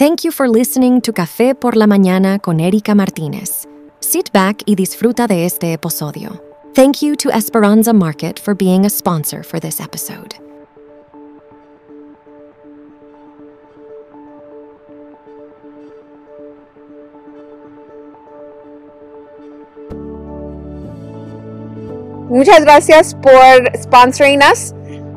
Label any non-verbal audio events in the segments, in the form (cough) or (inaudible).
Thank you for listening to Café por la Mañana con Erika Martínez. Sit back y disfruta de este episodio. Thank you to Esperanza Market for being a sponsor for this episode. Muchas gracias por sponsoring us.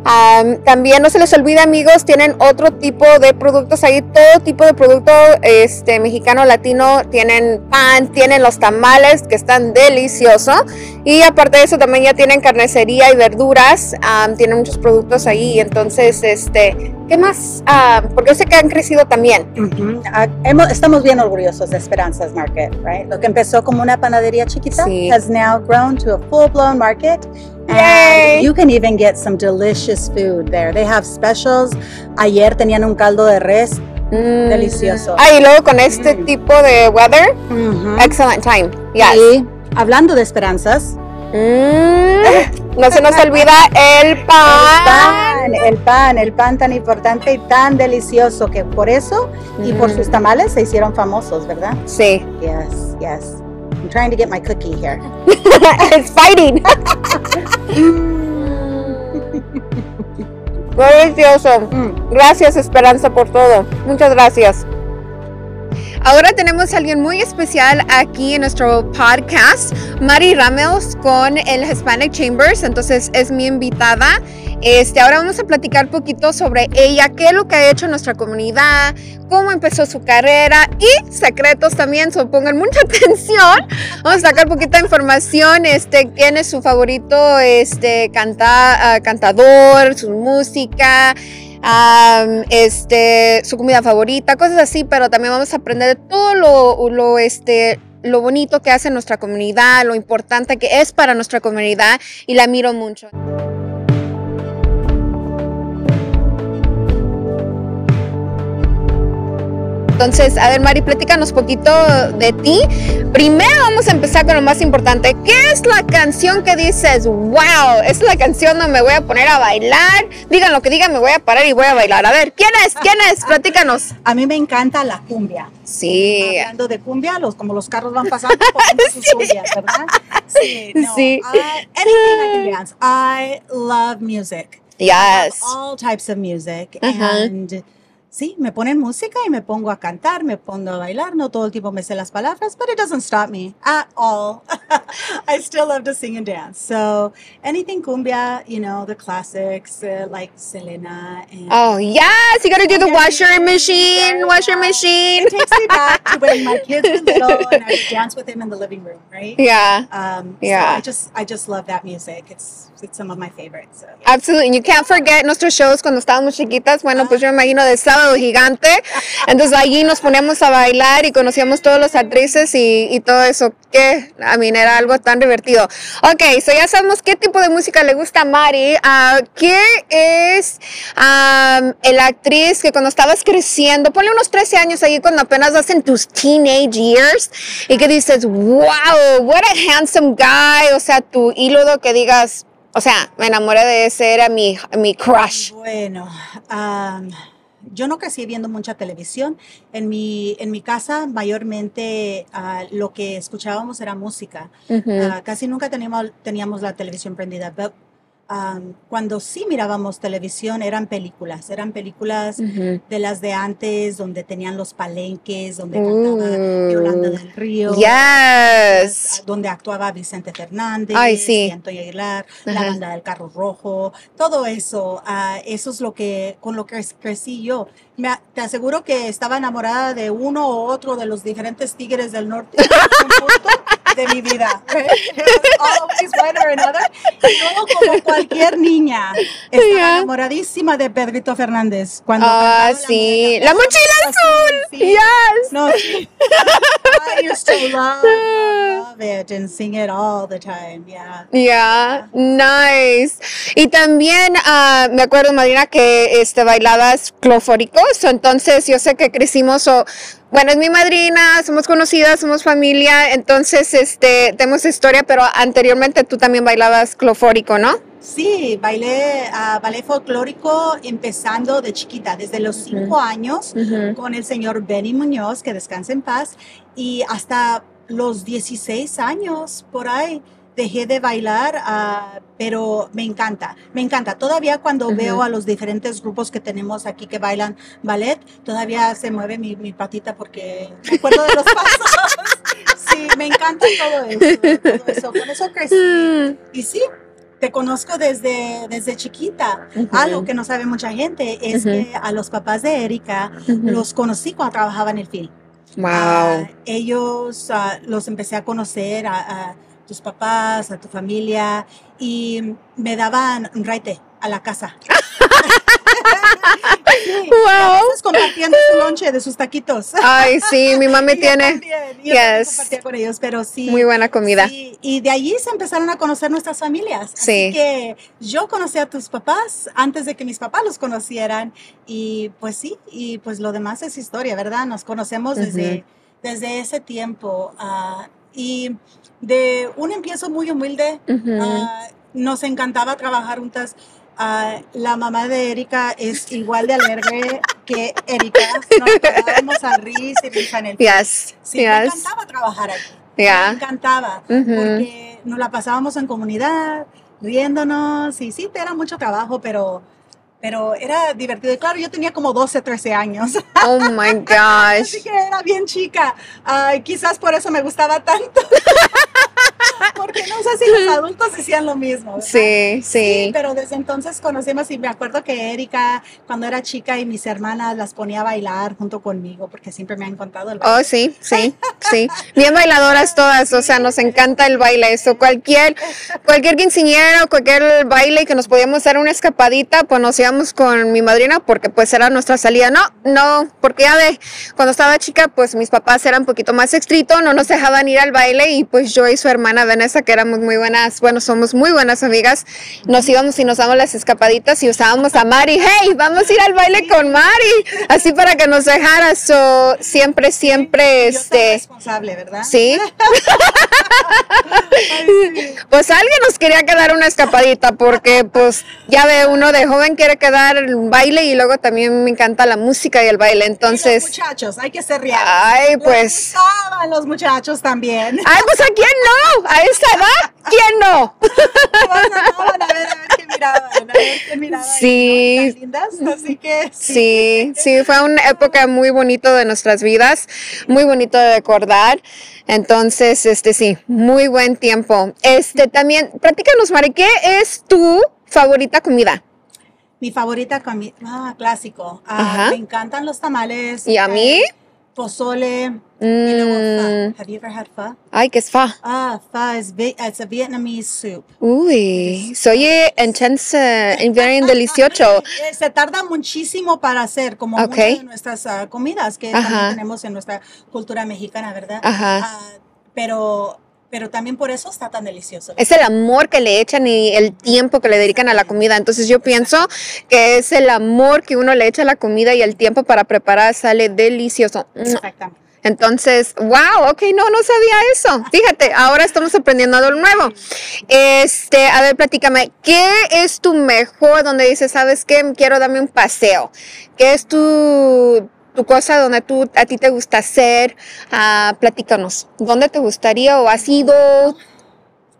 Um, también no se les olvide amigos, tienen otro tipo de productos ahí, todo tipo de producto este, mexicano, latino, tienen pan, tienen los tamales que están deliciosos y aparte de eso también ya tienen carnicería y verduras, um, tienen muchos productos ahí, entonces este, ¿qué más? Uh, porque yo sé que han crecido también. Uh -huh. uh, estamos bien orgullosos de Esperanzas Market, right? Lo que empezó como una panadería chiquita sí. has now grown to a full-blown market. Yay. You can even get some delicious food there. They have specials. Ayer tenían un caldo de res mm. delicioso. Ah, y luego con este mm. tipo de weather, mm -hmm. excellent time. Yes. Y hablando de esperanzas, mm. no se nos olvida el pan. el pan. El pan, el pan tan importante y tan delicioso que por eso y por sus tamales se hicieron famosos, ¿verdad? Sí. Yes, yes. I'm trying to get my cookie here. (laughs) it's fighting. (laughs) (laughs) Delicioso. Gracias Esperanza por todo. Muchas gracias. Ahora tenemos a alguien muy especial aquí en nuestro podcast, Mari Ramos con el Hispanic Chambers, entonces es mi invitada. Este, ahora vamos a platicar poquito sobre ella, qué es lo que ha hecho en nuestra comunidad, cómo empezó su carrera y secretos también, so pongan mucha (laughs) atención. Vamos a sacar poquita información, este, quién es su favorito este, canta, uh, cantador, su música, um, este, su comida favorita, cosas así, pero también vamos a aprender de todo lo, lo, este, lo bonito que hace nuestra comunidad, lo importante que es para nuestra comunidad y la miro mucho. Entonces, a ver, Mari, platícanos poquito de ti. Primero vamos a empezar con lo más importante. ¿Qué es la canción que dices, wow, es la canción donde me voy a poner a bailar? Digan lo que digan, me voy a parar y voy a bailar. A ver, ¿quién es? ¿Quién es? Platícanos. A mí me encanta la cumbia. Sí. Hablando de cumbia, los, como los carros van pasando, sus (laughs) cumbias, ¿verdad? Sí. (laughs) No, sí. I, anything I can dance. I love music. Yes. all types of music. Uh -huh. And sí, me ponen música y me pongo a cantar, me pongo a bailar. No todo el tiempo me sé las palabras, but it doesn't stop me at all. (laughs) I still love to sing and dance. So anything cumbia, you know, the classics uh, like Selena. And oh, yes. You got to do the washer machine, yeah. washer machine. It takes me back to when my (laughs) kids were little and I would dance with them in the living room, right? Yeah. Um, yeah. So I just, I just love that music. It's, it's some of my favorites. So, yeah. Absolutely. And you can't forget nuestros shows cuando estábamos chiquitas. Bueno, pues yo me imagino de sábado gigante. Entonces allí nos poníamos a bailar y conocíamos todos los actrices y, y todo eso. Que, a mí, era algo tan divertido. Ok, so ya sabemos qué tipo de música le gusta a Mari. Uh, ¿Qué es um, la actriz que cuando estabas creciendo, ponle unos 13 años ahí cuando apenas vas en tus teenage years y que dices, wow, what a handsome guy, o sea, tu ídolo que digas, o sea, me enamoré de ese, era mi, mi crush. Bueno, um, yo no crecí viendo mucha televisión. En mi, en mi casa mayormente uh, lo que escuchábamos era música. Uh -huh. uh, casi nunca teníamos, teníamos la televisión prendida. Um, cuando sí mirábamos televisión eran películas, eran películas uh -huh. de las de antes, donde tenían los palenques, donde cantaba Yolanda del Río, yes. donde actuaba Vicente Fernández, Ay, sí. y Antonio Aguilar, Uh la banda del carro rojo, todo eso, uh, eso es lo que con lo que crecí yo. Me, te aseguro que estaba enamorada de uno o otro de los diferentes tigres del norte (laughs) de mi vida. (laughs) Always one or another. Y luego, como cualquier niña, estaba Yeah. enamoradísima de Pedrito Fernández. Cuando Ah, sí. La, La mochila azul. sí. Yes. No, sí. I used to love, love it and sing it all the time. Yeah. Yeah, nice. Y también ah, me acuerdo, Marina, que este, bailabas clofóricos. Entonces, yo sé que crecimos, o, bueno, es mi madrina, somos conocidas, somos familia. Entonces, este, tenemos historia, pero anteriormente tú también bailabas clofórico, ¿no? Sí, bailé ah, ballet folclórico empezando de chiquita, desde los cinco años, con el señor Benny Muñoz, que descanse en paz, y hasta los 16 años por ahí dejé de bailar, ah, pero me encanta, me encanta. Todavía cuando veo a los diferentes grupos que tenemos aquí que bailan ballet, todavía se mueve mi, mi patita porque me acuerdo de los (laughs) pasos. Sí, me encanta todo eso, todo eso. Con eso crecí. Mm, Y sí, te conozco desde, desde chiquita. Ujú. Algo que no sabe mucha gente es que a los papás de Erika los conocí cuando trabajaba en el film. Wow. Ah, ellos ah, los empecé a conocer a tus papás, a tu familia y me daban un raite a la casa. (laughs) Sí, Wow. compartiendo su lonche de sus taquitos. Ay, sí, mi (laughs) yo tiene yo también Yes. compartía con ellos, pero sí. muy buena comida. Sí, y de allí se empezaron a conocer nuestras familias. Sí. Así que yo conocí a tus papás antes de que mis papás los conocieran. Y pues sí, y pues lo demás es historia, ¿verdad? Nos conocemos desde, desde ese tiempo. ah, y de un empiezo muy humilde, Ujú. ah, nos encantaba trabajar juntas. Ah, la mamá de Erika es igual de alegre que Erika. Nos quedábamos a risa y risa en el Yes, Sí, me yes, encantaba trabajar aquí. yeah. Me encantaba. Ujú. Porque nos la pasábamos en comunidad, riéndonos. Y sí, era mucho trabajo, pero, pero era divertido. Y claro, yo tenía como 12, 13 años. Oh my (laughs) Así gosh. que era bien chica. Ay, quizás por eso me gustaba tanto. (laughs) (laughs) Porque no sé si los adultos hacían lo mismo. ¿verdad? Sí, sí. pero desde entonces conocimos y me acuerdo que Erika, cuando era chica y mis hermanas las ponía a bailar junto conmigo, porque siempre me han contado el baile. Oh, sí, sí, sí. Bien bailadoras todas, o sea, nos encanta el baile. Eso, cualquier, cualquier quinceañera o cualquier baile que nos podíamos dar una escapadita, pues nos íbamos con mi madrina porque pues era nuestra salida. No, no, porque ya de cuando estaba chica, pues mis papás eran un poquito más estrictos, no nos dejaban ir al baile y pues yo y su hermana Vanessa, que éramos muy buenas, bueno, somos muy buenas amigas, nos íbamos y nos damos las escapaditas y usábamos a Mari, hey, vamos a ir al baile con Mari, así para que nos dejara. So, siempre, siempre, Yo este, responsable, ¿verdad? sí. (laughs) Ay, sí. Pues alguien nos quería quedar una escapadita porque pues ya ve uno de joven quiere quedar el baile y luego también me encanta la música y el baile. Y los Entonces, muchachos, hay que ser reales. ay, Les pues, gustaban los muchachos también. ay, pues a quién no, a esa edad, ¿quién no? (laughs) Todos andaban a ver, a ver qué miraban, a ver qué miraban. Sí. ¿no? Tan lindas, así que Sí, sí, fue una época muy bonita de nuestras vidas, muy bonito de recordar. Entonces, este sí, muy buen tiempo. Este también, platícanos, Mari, ¿qué es tu favorita comida? Mi favorita comida, ah, clásico. Ah, Ajá. me encantan los tamales. ¿Y a mí? eh, pozole. Y luego Mm, pho. Have you ever had pho? ay, ¿qué es fa? Ah, pho is it's a Vietnamese soup. Uy, soy intensa y bien (laughs) delicioso. Eh, Se tarda muchísimo para hacer, como Ok. muchas de nuestras ah, comidas que Ajá. tenemos en nuestra cultura mexicana, ¿verdad? Ajá. Ah, pero, pero también por eso está tan delicioso. Es el amor que le echan y el tiempo que le dedican a la comida. Entonces yo pienso que es el amor que uno le echa a la comida y el tiempo para preparar sale delicioso. Exactamente. Entonces, wow, ok, no, no sabía eso. Fíjate, ahora estamos aprendiendo algo nuevo. Este, a ver, platícame, ¿qué es tu mejor donde dices, sabes qué, quiero darme un paseo? ¿Qué es tu, tu cosa donde tú, a ti te gusta hacer? Ah, platícanos, ¿dónde te gustaría o has ido?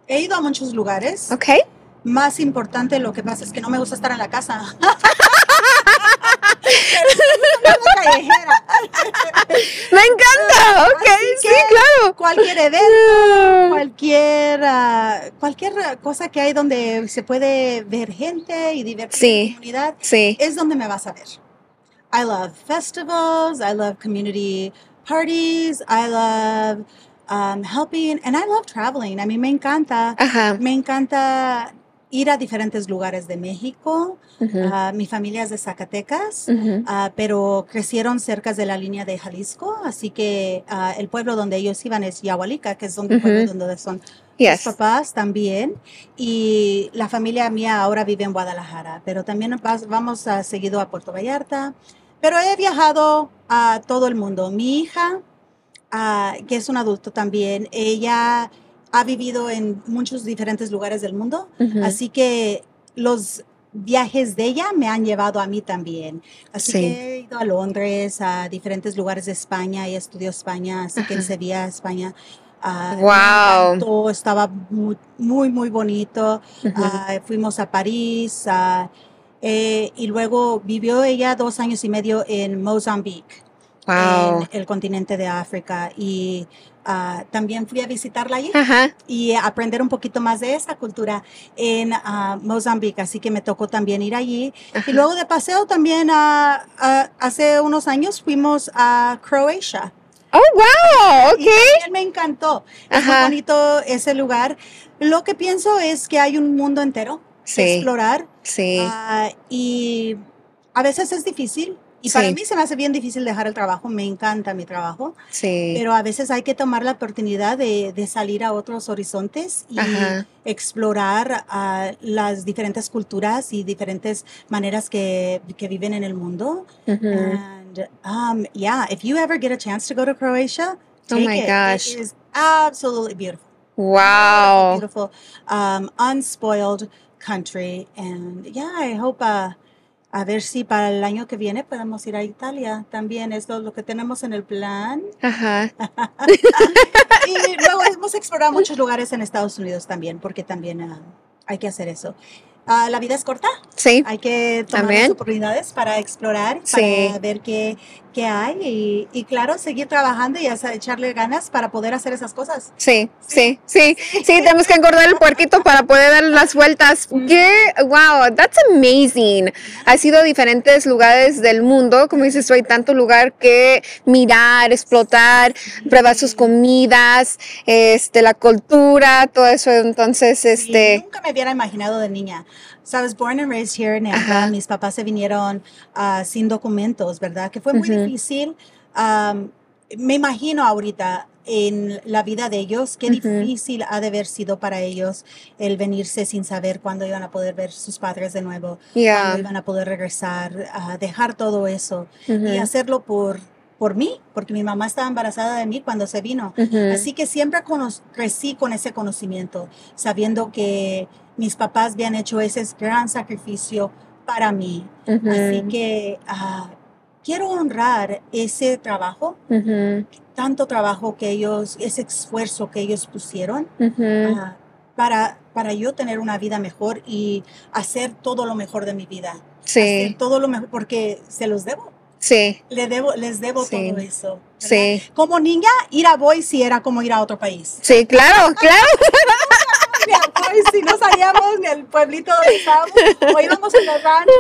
He ido a muchos lugares. Ok. Más importante, lo que pasa es que no me gusta estar en la casa. Callejera. (laughs) Me encanta, ok, sí, claro. Cualquier evento, cualquier, ah, cualquier cosa que hay donde se puede ver gente y divertir Sí. en comunidad, Sí, es donde me vas a ver. I love festivals, I love community parties, I love um, helping, and I love traveling. A mí me encanta, ajá. me encanta ir a diferentes lugares de México. ujú, Ah, mi familia es de Zacatecas. Ah, pero crecieron cerca de la línea de Jalisco, así que ah, el pueblo donde ellos iban es Yahualica, que es donde, Ujú. donde son Yes. mis papás también, y la familia mía ahora vive en Guadalajara, pero también vamos a, seguido a Puerto Vallarta, pero he viajado a todo el mundo. Mi hija, ah, que es un adulto también, ella ha vivido en muchos diferentes lugares del mundo, así que los viajes de ella me han llevado a mí también. Así Sí. que he ido a Londres, a diferentes lugares de España. Ella estudió España, así que en Sevilla, España. ah, me Wow. encantó, estaba muy, muy, muy bonito. Ah, fuimos a París ah, eh, y luego vivió ella dos años y medio en Mozambique Wow. en el continente de África y ah, también fui a visitarla allí Ajá. y aprender un poquito más de esa cultura en ah, Mozambique, así que me tocó también ir allí. Ajá. Y luego de paseo también ah, hace unos años fuimos a Croacia. Oh, wow. Ok. me encantó. Es muy bonito ese lugar. Lo que pienso es que hay un mundo entero Sí. explorar Sí. Ah, y a veces es difícil. Y para Sí. mí se me hace bien difícil dejar el trabajo. Me encanta mi trabajo. Sí. Pero a veces hay que tomar la oportunidad de, de salir a otros horizontes y Ajá. explorar ah, las diferentes culturas y diferentes maneras que, que viven en el mundo. Ujú. And um, yeah, if you ever get a chance to go to Croatia, Oh take my it. gosh. It is absolutely beautiful. Wow. Beautiful, um, unspoiled country. And yeah, I hope uh, a ver si para el año que viene podemos ir a Italia también. Es lo, lo que tenemos en el plan. Ajá. (laughs) Y luego hemos explorado muchos lugares en Estados Unidos también, porque también ah, hay que hacer eso. Ah, la vida es corta, Sí. hay que tomar las oportunidades para explorar, Sí. para ver qué, qué hay y, y claro, seguir trabajando y hasta echarle ganas para poder hacer esas cosas. Sí, sí, sí, sí, tenemos que engordar el puerquito para poder dar las vueltas. ¿Qué? Wow, that's amazing. Has ido a diferentes lugares del mundo, como dices, hay tanto lugar que mirar, explotar, probar sus comidas, este, la cultura, todo eso. Entonces, este, nunca me hubiera imaginado de niña. So I was born and raised here in Anaheim. Ajá. Mis papás se vinieron ah, sin documentos, ¿verdad? Que fue muy Ujú. difícil. Am, me imagino ahorita en la vida de ellos, qué Ujú. difícil ha de haber sido para ellos el venirse sin saber cuándo iban a poder ver sus padres de nuevo, cuándo yeah. iban a poder regresar, a dejar todo eso y Ujú, hacerlo por, por mí, porque mi mamá estaba embarazada de mí cuando se vino. ujú. Así que siempre crecí con ese conocimiento, sabiendo que mis papás habían hecho ese gran sacrificio para mí. Así que ah, quiero honrar ese trabajo, tanto trabajo que ellos, ese esfuerzo que ellos pusieron ah, para, para yo tener una vida mejor y hacer todo lo mejor de mi vida. Hacer Sí, todo lo mejor, porque se los debo. sí, Le debo, les debo Sí. todo eso. ¿verdad? sí. Como niña, ir a Boise era como ir a otro país. Sí, claro, claro. (laughs) A Boise, no salíamos ni al pueblito donde estábamos, o íbamos a los ranchos,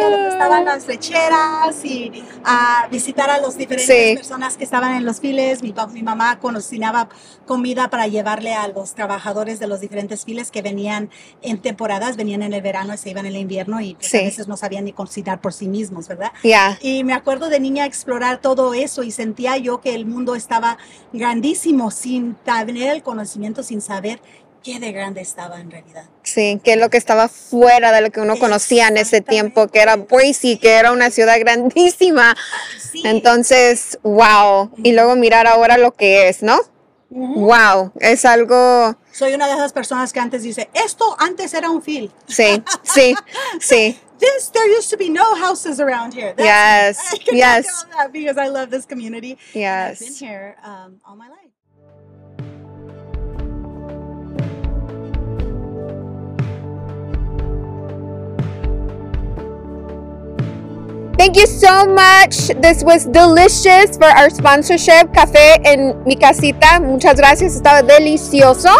donde estaban las lecheras y a visitar a los diferentes Sí. personas que estaban en los files. Mi, mi mamá cocinaba comida para llevarle a los trabajadores de los diferentes files que venían en temporadas, venían en el verano y se iban en el invierno y pues, Sí. a veces no sabían ni cocinar por sí mismos, ¿verdad? Ya, Y me acuerdo de niña explorar todo eso y sentía yo que el mundo estaba grandísimo sin tener el conocimiento, sin saber qué de grande estaba en realidad. sí, que es lo que estaba fuera de lo que uno conocía en ese tiempo, que era Boise, que era una ciudad grandísima. Sí. Entonces, wow. Y luego mirar ahora lo que es, ¿no? Ujú. Wow, es algo, Soy una de esas personas que antes dice, esto antes era un field. sí, sí, sí. (laughs) This, there used to be no houses around here. Yes, (laughs) I yes. because I love this community. I've been Yes. here um, all my life. Thank you so much. This was delicious for our sponsorship, Café en mi casita. Muchas gracias, estaba delicioso.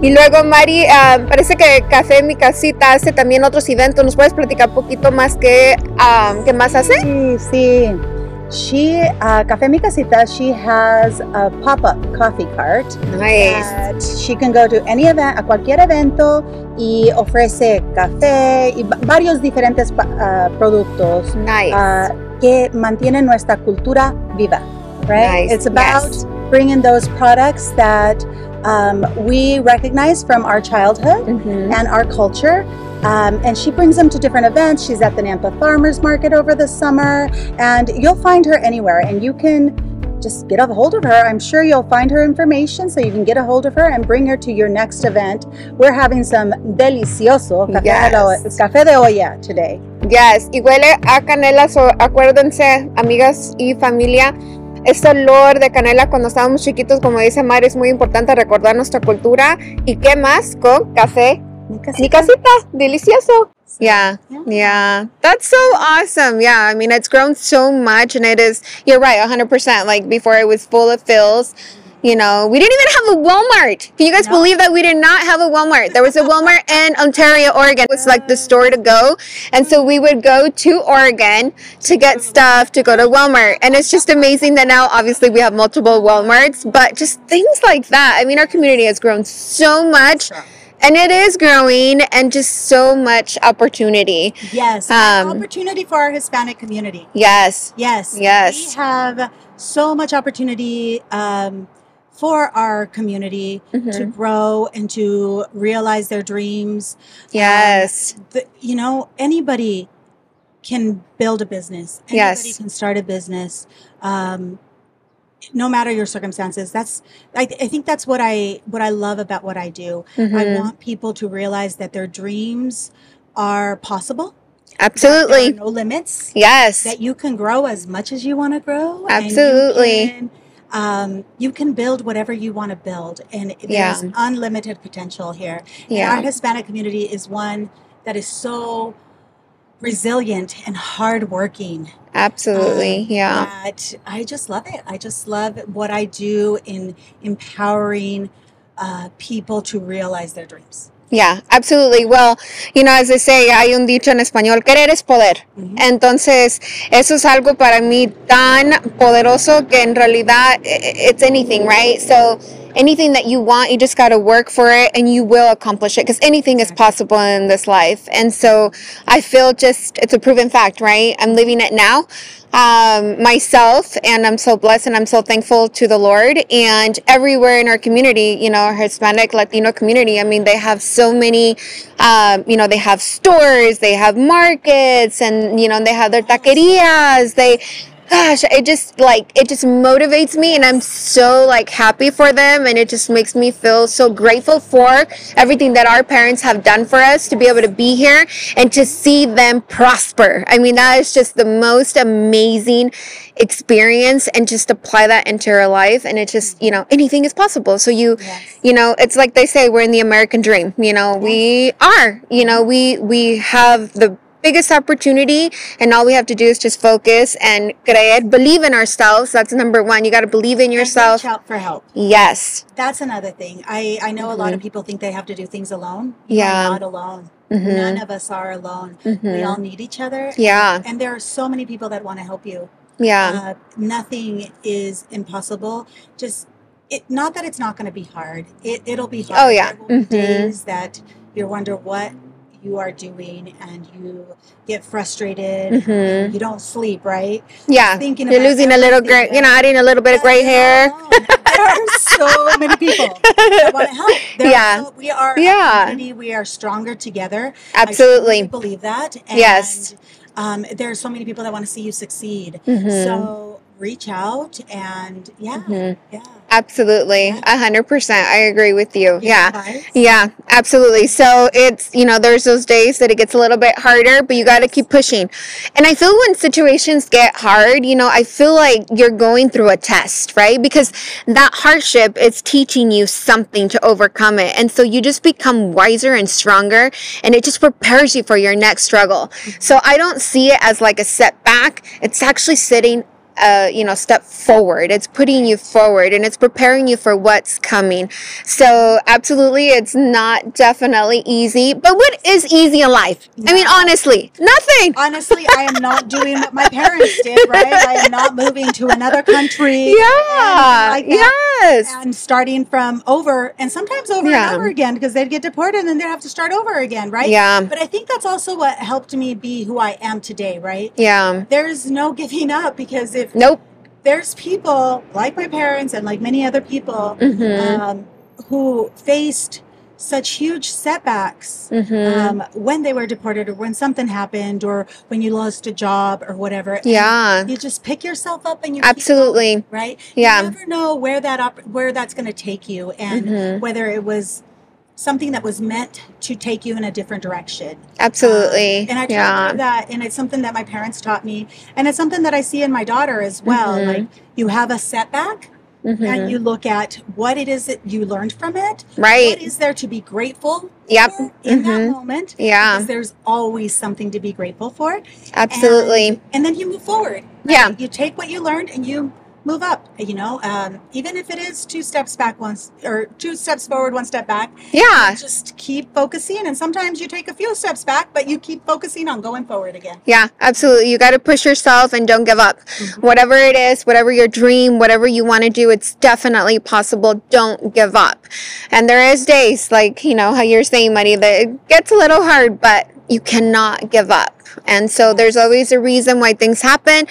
Y luego, Mari, ah, parece que Café en mi casita hace también otros eventos. ¿Nos puedes platicar un poquito más qué, ah, qué más hace? Sí, sí. She, uh, Café Mi Casita, she has a pop-up coffee cart Nice. that she can go to any event, a cualquier evento y ofrece café y va- varios diferentes ah, productos Nice. ah, que mantienen nuestra cultura viva, right? Nice, It's about yes. bringing those products that um, we recognize from our childhood Mhm. and our culture. Um, and she brings them to different events. She's at the Nampa Farmers Market over the summer, and you'll find her anywhere. And you can just get a hold of her. I'm sure you'll find her information so you can get a hold of her and bring her to your next event. We're having some delicioso café, de, café de olla today. Yes, y huele a canela, so acuérdense, amigas y familia, este olor de canela cuando estábamos chiquitos, como dice Mari, es muy importante recordar nuestra cultura. ¿Y qué más? Con café. Mi casita, delicioso. Yeah, yeah. That's so awesome. Yeah, I mean, it's grown so much, and it is, you're right, 100%. Like before, it was full of fills. You know, we didn't even have a Walmart. Can you guys No. believe that we did not have a Walmart? There was a Walmart in Ontario, Oregon. It was like the store to go. And so we would go to Oregon to get stuff to go to Walmart. And it's just amazing that now, obviously, we have multiple Walmarts, but just things like that. I mean, our community has grown so much. And it is growing, and just so much opportunity. Yes, Um, opportunity for our Hispanic community. Yes, Yes. Yes. We have so much opportunity um, for our community to Mhm. grow and to realize their dreams. yes, The, you know, anybody can build a business. Anybody Yes. can start a business. Um, no matter your circumstances that's I, th- I think that's what i what i love about what i do i Mhm. want people to realize that their dreams are possible absolutely. there are no limits Yes, that you can grow as much as you want to grow. Absolutely. Um, you can build whatever you want to build, and Yeah. there's unlimited potential here. And yeah, our Hispanic community is one that is so resilient and hardworking. absolutely. um, Yeah. That I just love it. I just love what I do in empowering uh, people to realize their dreams. Yeah, absolutely. Well, you know, as they say, hay un dicho en español, querer es poder. Entonces, eso es algo para mí tan poderoso que en realidad i- i- it's anything, right? So, anything that you want, you just got to work for it and you will accomplish it because anything is possible in this life. And so, I feel just, it's a proven fact, right? I'm living it now um, myself, and I'm so blessed and I'm so thankful to the Lord. And everywhere in our community, you know, our Hispanic Latino community, I mean, they have so many, um, you know, they have stores, they have markets, and you know, they have their taquerias. They, gosh, it just like it just motivates me, and I'm so like happy for them, and it just makes me feel so grateful for everything that our parents have done for us to be able to be here and to see them prosper. I mean, that is just the most amazing experience and just apply that into your life and it just you know anything is possible so you Yes. you know it's like they say we're in the american dream you know we are you know we we have the biggest opportunity and all we have to do is just focus and believe in ourselves that's number one you got to believe in yourself reach out for help. yes That's another thing. I, I know a lot of people think they have to do things alone. Yeah. not alone. Mhm. None of us are alone. We Mhm. all need each other. yeah And there are so many people that want to help you. yeah Uh, nothing is impossible. Just it. Not that it's not going to be hard. It it'll be hard. Oh, yeah. mm-hmm. days that you wonder what you are doing and you get frustrated. Mhm. You don't sleep, right? yeah Thinking you're losing a little gray you know adding a little bit of gray hair There are so many people that want to (laughs) help. There Yeah. Are so, we are Yeah. community. We are stronger together. Absolutely truly believe that. And, Yes. Um, there are so many people that want to see you succeed. Mhm. So reach out and yeah, Mhm. yeah. Absolutely. A hundred percent. I agree with you. Yeah. Advice. Yeah, absolutely. So it's, you know, there's those days that it gets a little bit harder, but you got to keep pushing. And I feel when situations get hard, you know, I feel like you're going through a test, right? Because that hardship is teaching you something to overcome it. And so you just become wiser and stronger and it just prepares you for your next struggle. So I don't see it as like a setback. It's actually sitting uh, you know, step forward. It's putting you forward and it's preparing you for what's coming. So, absolutely, it's not definitely easy. But what is easy in life? I mean, honestly, nothing. (laughs) Honestly, I am not doing what my parents did, right? I am not moving to another country. (laughs) Yeah. like yes. And starting from over, and sometimes over Yeah. and over again, because they'd get deported and then they'd have to start over again, right? Yeah. But I think that's also what helped me be who I am today, right? Yeah. There's no giving up because if Nope. there's people like my parents and like many other people Mhm. um, who faced such huge setbacks Mhm. um, when they were deported or when something happened or when you lost a job or whatever. Yeah. You just pick yourself up and you keep Absolutely. going, right? Yeah. You never know where that op- where that's going to take you and Mhm. whether it was something that was meant to take you in a different direction. Absolutely. Um, and I try to do that, and it's something that my parents taught me, and it's something that I see in my daughter as well. Mhm. Like you have a setback, Mhm. and you look at what it is that you learned from it. Right. What is there to be grateful Yep. for in that Mhm. moment? Yeah. Because there's always something to be grateful for. Absolutely. And, and then you move forward. Yeah. You take what you learned and you move up. You know, um, even if it is two steps back, once or two steps forward, one step back. Yeah. Just keep focusing, and sometimes you take a few steps back, but you keep focusing on going forward again. Yeah, absolutely. You got to push yourself and don't give up. Whatever it is, whatever your dream, whatever you want to do, it's definitely possible. Don't give up. And there is days like, you know, how you're saying, Mari, that it gets a little hard, but you cannot give up. And so there's always a reason why things happen.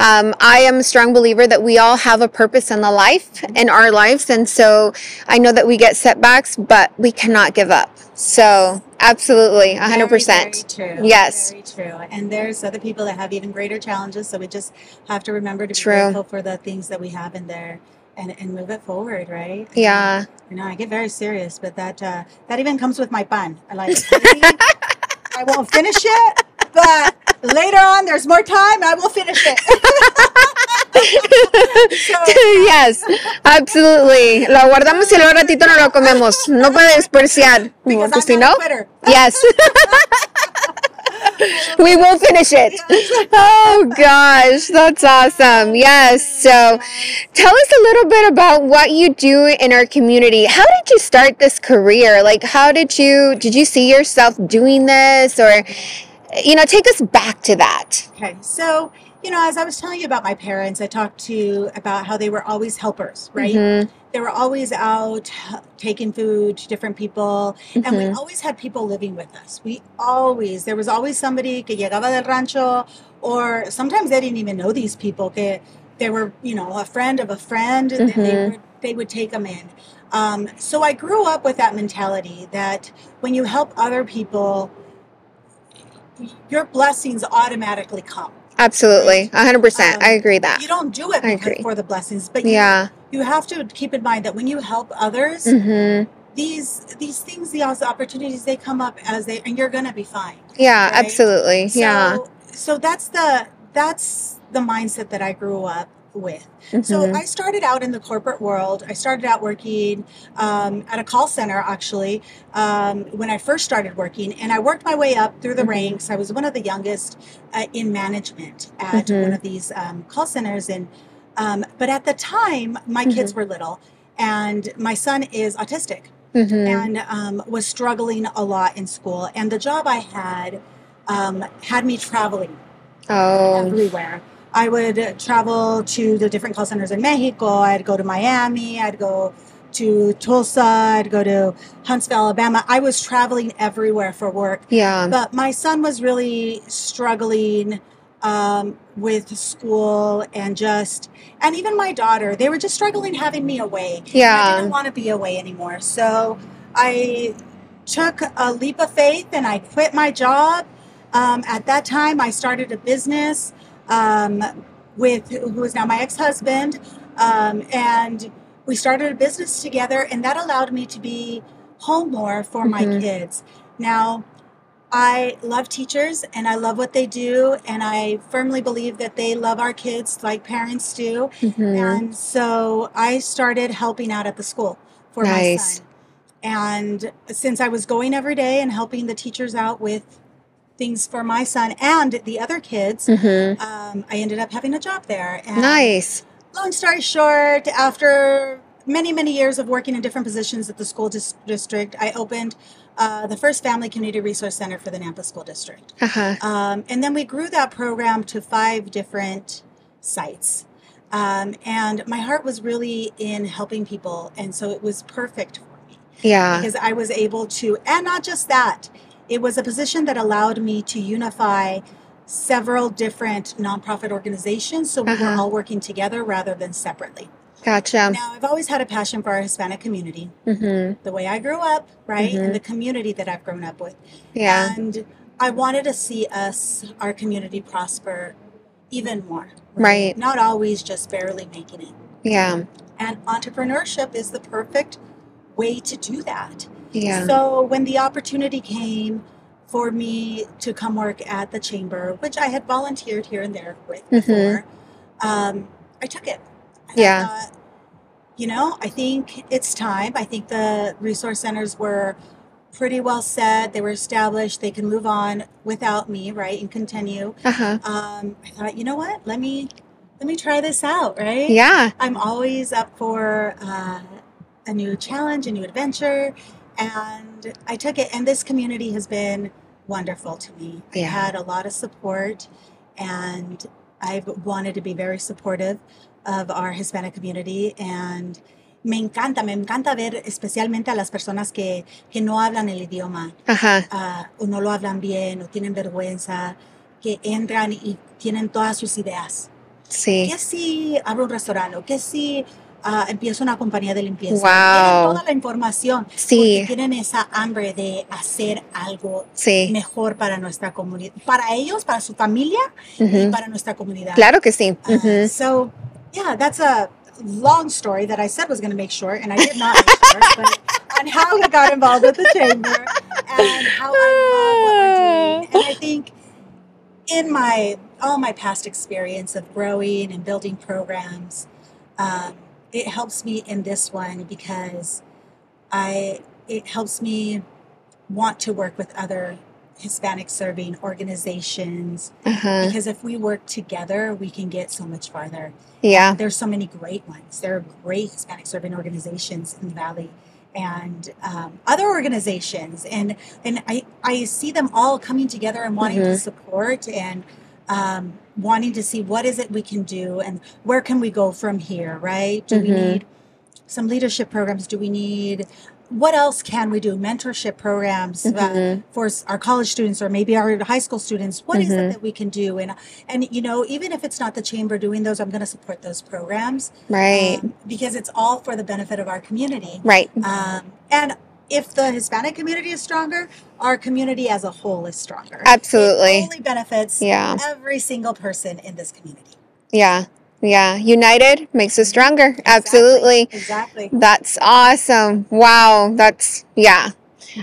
Um, I am a strong believer that we all have a purpose in the life, in our lives. And so I know that we get setbacks, but we cannot give up. So absolutely, 100%. Very, very true. Yes. Very true. And there's other people that have even greater challenges, so we just have to remember to be True. grateful for the things that we have in there. And, and move it forward, right? Yeah. You know, I get very serious, but that uh, that even comes with my. I like (laughs) I won't finish it, but later on there's more time. I will finish it. So, (laughs) yes, absolutely. Lo guardamos y luego ratito no lo comemos. No puede despreciar. because I'm no, yes. (laughs) (laughs) we will finish it. Oh gosh, that's awesome. Yes. So tell us a little bit about what you do in our community. How did you start this career? Like how did you did you see yourself doing this or you know, take us back to that. Okay, so you know, as I was telling you about my parents, I talked to about how they were always helpers, right? Mhm. They were always out taking food to different people, and we Mhm. always had people living with us. We always there was always somebody que llegaba del rancho, or sometimes they didn't even know these people. Que they were, you know, a friend of a friend, and they would they would take them in. Um, so I grew up with that mentality that when you help other people, your blessings automatically come. Absolutely. 100%. Um, I agree that. You don't do it I agree. for the blessings, but you, Yeah. you have to keep in mind that when you help others, Mhm. these these things, these opportunities, they come up as they, and you're gonna be fine. Yeah, right? absolutely. So, yeah. So that's the that's the mindset that I grew up with. So Mhm. I started out in the corporate world. I started out working um, at a call center actually um, when I first started working, and I worked my way up through the Mhm. ranks. I was one of the youngest uh, in management at Mhm. one of these um, call centers, and um, but at the time my kids were little, and my son is autistic Mhm. and um, was struggling a lot in school. And the job I had um, had me traveling Oh. everywhere. I would travel to the different call centers in Mexico. I'd go to Miami. I'd go to Tulsa. I'd go to Huntsville, Alabama. I was traveling everywhere for work. Yeah. But my son was really struggling um, with school and just, and even my daughter, they were just struggling having me away. Yeah. I didn't want to be away anymore. So I took a leap of faith and I quit my job. Um, at that time, I started a business um, with who is now my ex husband. Um, and we started a business together, and that allowed me to be home more for my Mhm. kids. Now, I love teachers and I love what they do, and I firmly believe that they love our kids like parents do. Mhm. And so I started helping out at the school for my Nice. son. And since I was going every day and helping the teachers out with things for my son and the other kids, Mhm. um, I ended up having a job there. And Nice. long story short, after many, many years of working in different positions at the school dis- district, I opened uh, the first family community resource center for the Nampa School District. Uh-huh. Um, and then we grew that program to five different sites. Um, and my heart was really in helping people. And so it was perfect for me Yeah. because I was able to, and not just that, it was a position that allowed me to unify several different nonprofit organizations so we were Uh-huh. all working together rather than separately. Gotcha. Now, I've always had a passion for our Hispanic community, Mm-hmm. the way I grew up, right, and the community that I've grown up with. Yeah. And I wanted to see us, our community, prosper even more. Right. Not always just barely making it. Yeah. And entrepreneurship is the perfect way to do that. Yeah. So when the opportunity came for me to come work at the chamber, which I had volunteered here and there with Mhm. before, um, I took it. And I Yeah. thought, you know, I think it's time. I think the resource centers were pretty well set. They were established. They can move on without me, right, and continue. uh-huh. Um, I thought, you know what? Let me let me try this out, right? Yeah. I'm always up for uh, a new challenge, a new adventure, and I took it. And this community has been wonderful to me. I had a lot of support, and I've wanted to be very supportive of our Hispanic community. And me encanta, me encanta ver especialmente a las personas que, que no hablan el idioma Ajá. ah, o no lo hablan bien o tienen vergüenza, que entran y tienen todas sus ideas. Sí. ¿Qué si abro un restaurante? ¿O qué si ah, empiezo una compañía de limpieza? Wow. Tienen toda la información. Sí. Porque tienen esa hambre de hacer algo Sí. mejor para nuestra comunidad. Para ellos, para su familia y para nuestra comunidad. Claro que sí. Uh, Ujú. So, yeah, that's a long story that I said was going to make short, and I did not make short, but on how we got involved with the chamber and how I love what we're doing. And I think in my all my past experience of growing and building programs, um, it helps me in this one because I it helps me want to work with other Hispanic serving organizations Ajá. because if we work together, we can get so much farther. Yeah. There's so many great ones. There are great Hispanic serving organizations in the Valley and um, other organizations, and and I I see them all coming together and wanting to Mhm. support and um, wanting to see what is it we can do and where can we go from here. Right? Do we Mhm. need some leadership programs? Do we need what else can we do? Mentorship programs uh, Mhm. for our college students or maybe our high school students. What is Mhm. it that we can do? And and you know, even if it's not the chamber doing those, I'm going to support those programs Right. um, because it's all for the benefit of our community. Right. Um, and if the Hispanic community is stronger, our community as a whole is stronger. Absolutely. It only benefits Yeah. every single person in this community. Yeah. Yeah. United makes us stronger. Exactly. Absolutely. Exactly. That's awesome. Wow. That's, yeah.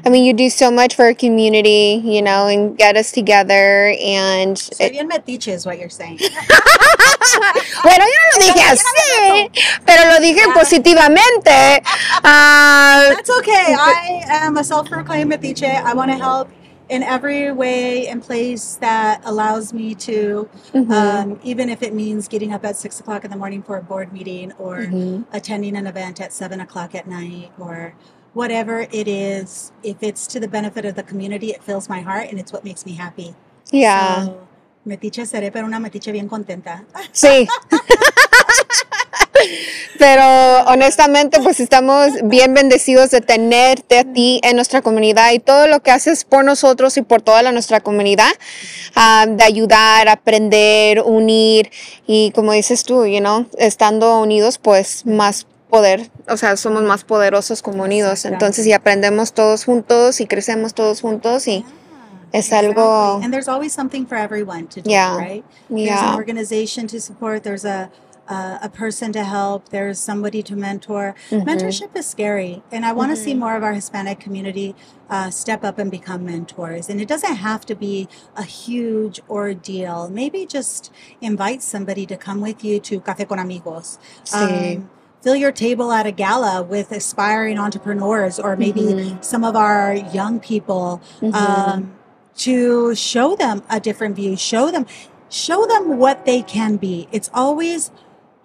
I mean, you do so much for our community, you know, and get us together. And Soy bien metiche is what you're saying. (laughs) bueno, yo no lo dije así, pero lo dije positivamente. (laughs) Ah, That's okay. I am a self-proclaimed metiche. I want to help in every way and place that allows me to, mhm, um, even if it means getting up at six o'clock in the morning for a board meeting or mhm. attending an event at seven o'clock at night or whatever it is. If it's to the benefit of the community, it fills my heart and it's what makes me happy. Yeah. So, metiche seré, pero una metiche bien contenta. (laughs) Sí. Pero honestamente, pues estamos bien bendecidos de tenerte a ti en nuestra comunidad y todo lo que haces por nosotros y por toda la, nuestra comunidad, ah, de ayudar, aprender, unir y como dices tú, you know, estando unidos, pues más poder, o sea, somos más poderosos como unidos. Entonces, y aprendemos todos juntos y crecemos todos juntos y es algo, And there's always something for everyone to do, Yeah. right? There's an organization to support. There's a a, a person to help. There's somebody to mentor. Mhm. Mentorship is scary, and I want to see more of our Hispanic community uh, step up and become mentors. And it doesn't have to be a huge ordeal. Maybe just invite somebody to come with you to Café con Amigos. Sí. Um, fill your table at a gala with aspiring entrepreneurs or maybe some of our young people um, to show them a different view show them show them what they can be it's always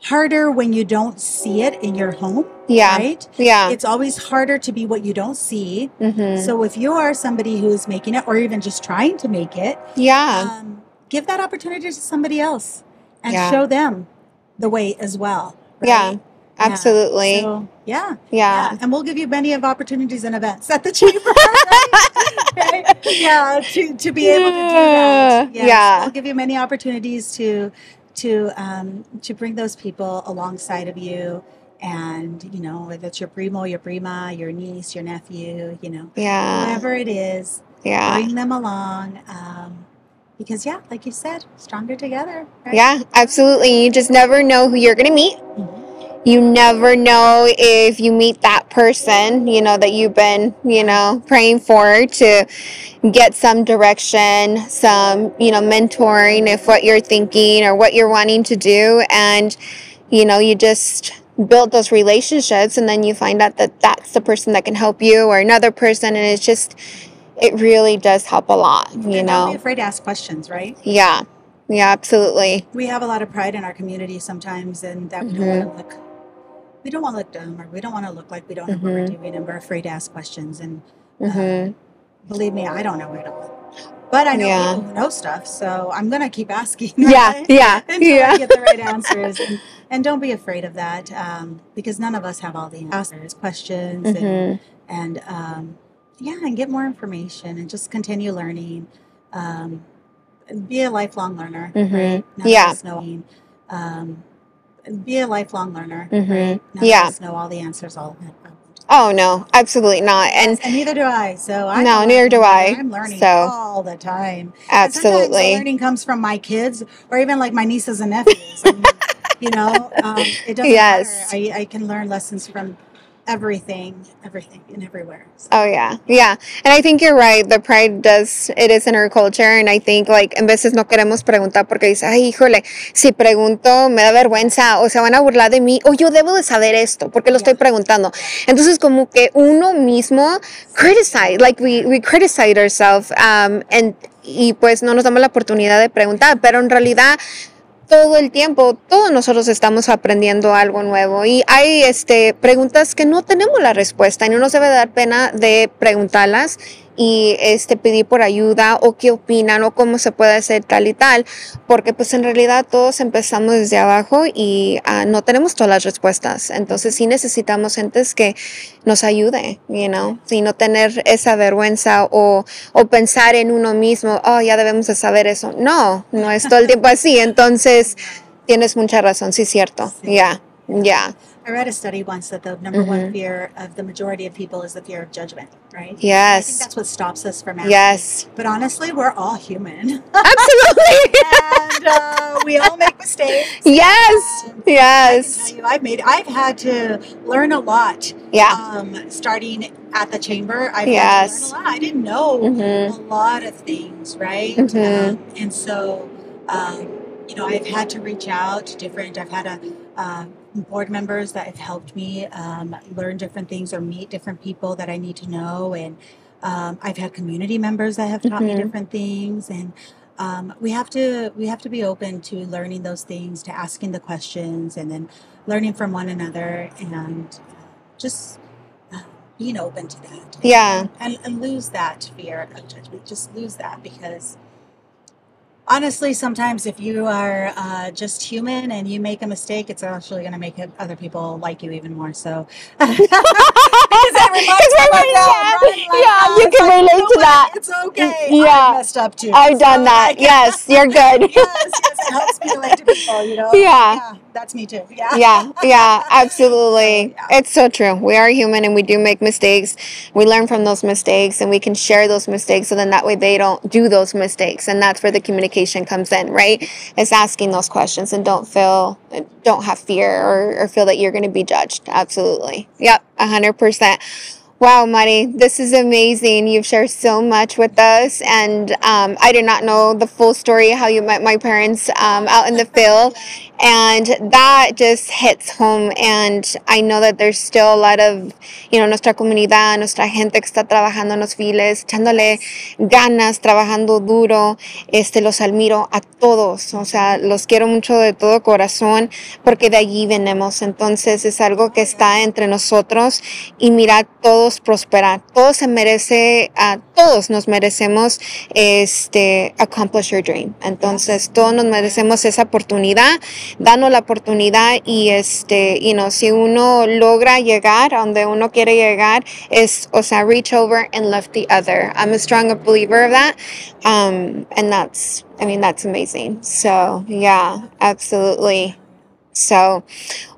harder when you don't see it in your home yeah, right yeah. it's always harder to be what you don't see mhm. so if you are somebody who's making it or even just trying to make it yeah. um, give that opportunity to somebody else and Yeah. show them the way as well Yeah, right? Absolutely. so, yeah yeah. and we'll give you many of opportunities and events at the (laughs) chamber. right? Right? (laughs) Yeah, to, to be able to do that. Yeah. We'll give you many opportunities to to um, to bring those people alongside of you, and you know whether it's your primo, your prima, your niece, your nephew, you know, Yeah. whoever it is, Yeah. bring them along. Um, because yeah, like you said, stronger together. Right? Yeah, absolutely. You just never know who you're going to meet. Mhm. You never know if you meet that person, you know, that you've been, you know, praying for to get some direction, some, you know, mentoring if what you're thinking or what you're wanting to do. And, you know, you just build those relationships and then you find out that that's the person that can help you or another person. And it's just, it really does help a lot, you And don't be know? afraid to ask questions, right? Yeah. Yeah, absolutely. We have a lot of pride in our community sometimes, and that we don't Mhm. want to look. We don't want to look dumb, or we don't want to look like we don't know what we're doing, and we're afraid to ask questions. And hmm believe me, I don't know it all, but I know Yeah. people who know stuff, so I'm gonna keep asking. (laughs) Yeah, right? yeah, (laughs) until yeah. I get the right (laughs) answers. And, and don't be afraid of that, um, because none of us have all the answers, questions, and Mhm. and um, yeah, and get more information and just continue learning. Um, be a lifelong learner, right? None Yeah. of us know. Um, and be a lifelong learner, Mm-hmm. right? Yeah. know all the answers all the time. Oh no, absolutely not. And and neither do I. So I No, neither do. I. I'm learning So- all the time. Absolutely. learning comes from my kids or even like my nieces and nephews. I mean, you know, um, it (laughs) doesn't Yes. matter. I, I can learn lessons from everything, everything and everywhere. So, Oh yeah, yeah. And I think you're right. The pride does, it is in our culture. And I think like en veces no queremos preguntar porque dice, ay, híjole, si pregunto me da vergüenza o se van a burlar de mí o yo debo de saber esto porque lo estoy preguntando. Entonces como que uno mismo criticize, like we, we criticize ourselves um, and, y pues no nos damos la oportunidad de preguntar, pero en realidad todo el tiempo, todos nosotros estamos aprendiendo algo nuevo y hay este, preguntas que no tenemos la respuesta y no nos debe dar pena de preguntarlas y este, pedir por ayuda o qué opinan o cómo se puede hacer tal y tal, porque pues en realidad todos empezamos desde abajo y ah, no tenemos todas las respuestas. Entonces sí necesitamos gentes que nos ayude, you know, y no tener esa vergüenza o, o pensar en uno mismo, oh, ya debemos de saber eso. No, no es todo el tiempo así. Entonces, tienes mucha razón, sí, cierto. Sí. Yeah, yeah, I read a study once that the number one Mhm. fear of the majority of people is the fear of judgment, right? Yes. I think that's what stops us from asking. yes, But honestly, we're all human. absolutely. (laughs) and uh, we all make mistakes. (laughs) yes, And yes, you, I've made, I've had to learn a lot. yeah, Um, starting at the chamber, I've Yes. had to learn a lot. I didn't know Mhm. a lot of things, right? Mhm. Um, and so, um, you know, I've had to reach out to different. I've had a uh, board members that have helped me um, learn different things or meet different people that I need to know, and um, I've had community members that have taught me Mhm. different things, and um, we have to we have to be open to learning those things, to asking the questions, and then learning from one another, and just uh, being open to that. Yeah. and, and lose that fear of judgment. Just lose that because honestly, sometimes if you are uh, just human and you make a mistake, it's actually going to make it- other people like you even more. So. (laughs) Because it reminds me of we're that, like, right? Like, yeah, uh, you can like, relate know to what? that. It's okay. Yeah. I messed up too. I've done that. (laughs) Yes, you're good. yes, yes, helps me relate to people, you know? Yeah. that's me too. Yeah. yeah, yeah, (laughs) absolutely. Yeah. It's so true. We are human and we do make mistakes. We learn from those mistakes and we can share those mistakes so then that way they don't do those mistakes. And that's where the communication comes in, right? It's asking those questions and don't feel, don't have fear or, or feel that you're going to be judged. Absolutely. Yep, A 100%. Wow, Mari, this is amazing. You've shared so much with us, and um, I did not know the full story how you met my parents um, out in the (laughs) field, and that just hits home. And I know that there's still a lot of, you know, nuestra comunidad, nuestra gente que está trabajando en los files, echándole ganas, trabajando duro. Este, los admiro a todos, o sea, los quiero mucho de todo corazón, porque de allí venimos. Entonces es algo que está entre nosotros y mira todos todos prosperar, todos se merece, todos nos merecemos este accomplish your dream. Entonces, todos nos merecemos esa oportunidad, danos la oportunidad y este, y no, si uno logra llegar a donde uno quiere llegar, es, o sea, reach over and lift the other. I'm a strong believer of that. Um, and that's, I mean, that's amazing. So, yeah, absolutely. So,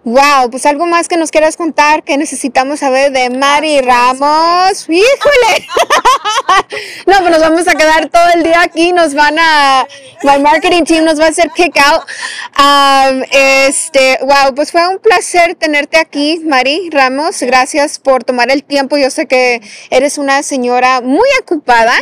wow, pues algo más que nos quieras contar que necesitamos saber de Mari Ramos. Híjole. (laughs) no, pues nos vamos a quedar todo el día aquí, nos van a, my marketing team nos va a hacer kick out. Um, este, wow, pues fue un placer tenerte aquí, Mari Ramos. Gracias por tomar el tiempo. Yo sé que eres una señora muy ocupada.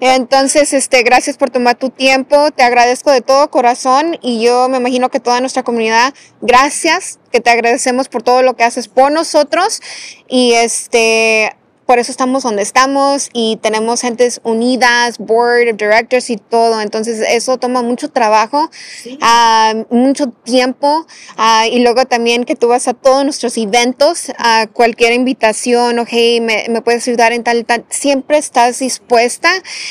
Entonces, este, gracias por tomar tu tiempo. Te agradezco de todo corazón y yo me imagino que toda nuestra comunidad, gracias, que te agradecemos por todo lo que haces por nosotros. Y este por eso estamos donde estamos y tenemos gentes unidas, board of directors y todo. Entonces eso toma mucho trabajo, ah, mucho tiempo ah, y luego también que tú vas a todos nuestros eventos, a cualquier invitación o hey, me, me puedes ayudar en tal, tal, siempre estás dispuesta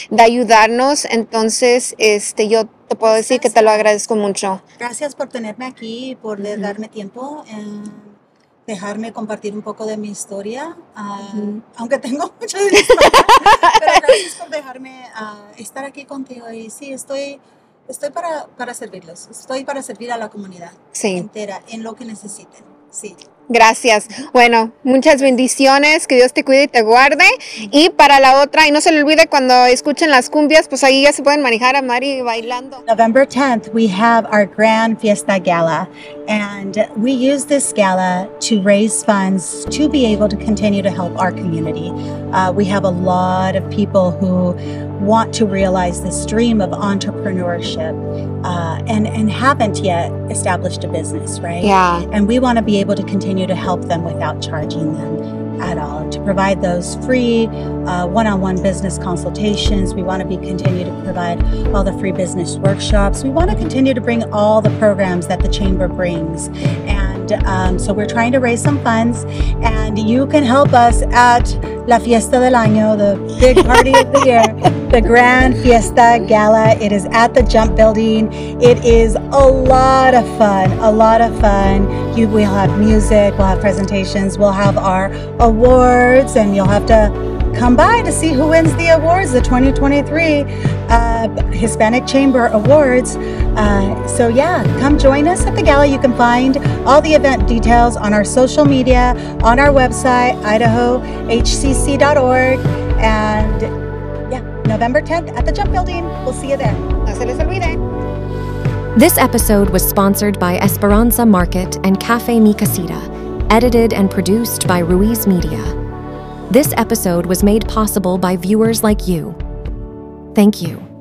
de ayudarnos. Entonces, este, yo te puedo decir que te lo agradezco mucho. Gracias por tenerme aquí y por darme tiempo. Dejarme compartir un poco de mi historia, ah, aunque tengo (laughs) mucho de mi historia, pero gracias por dejarme ah, estar aquí contigo y sí, estoy, estoy para, para servirlos, estoy para servir a la comunidad Sí. entera en lo que necesiten, sí. Gracias. Bueno, muchas bendiciones, que Dios te cuide y te guarde. Y para la otra, y no se le olvide cuando escuchen las cumbias, pues ahí ya se pueden manejar a Mari bailando. November 10th, we have our Grand Fiesta Gala, and we use this gala to raise funds to be able to continue to help our community. Uh, we have a lot of people who want to realize this dream of entrepreneurship uh, and, and haven't yet established a business, right? Yeah. And we want to be able to continue to help them without charging them at all. To provide those free uh, one-on-one business consultations, we want to be continue to provide all the free business workshops. We want to continue to bring all the programs that the chamber brings, and um, so we're trying to raise some funds. And you can help us at La Fiesta del Año, the big party of the year, (laughs) the Grand Fiesta Gala. It is at the Jump Building. It is a lot of fun, a lot of fun. You will have music, we'll have presentations, we'll have our awards, and you'll have to come by to see who wins the awards, the 2023 uh, Hispanic Chamber Awards. Uh, so, yeah, come join us at the gala. You can find all the event details on our social media, on our website, idahohcc.org. And yeah, November 10th at the Jump Building. We'll see you there. No se les olvide. This episode was sponsored by Esperanza Market and Cafe Mi Casita, edited and produced by Ruiz Media. This episode was made possible by viewers like you. Thank you.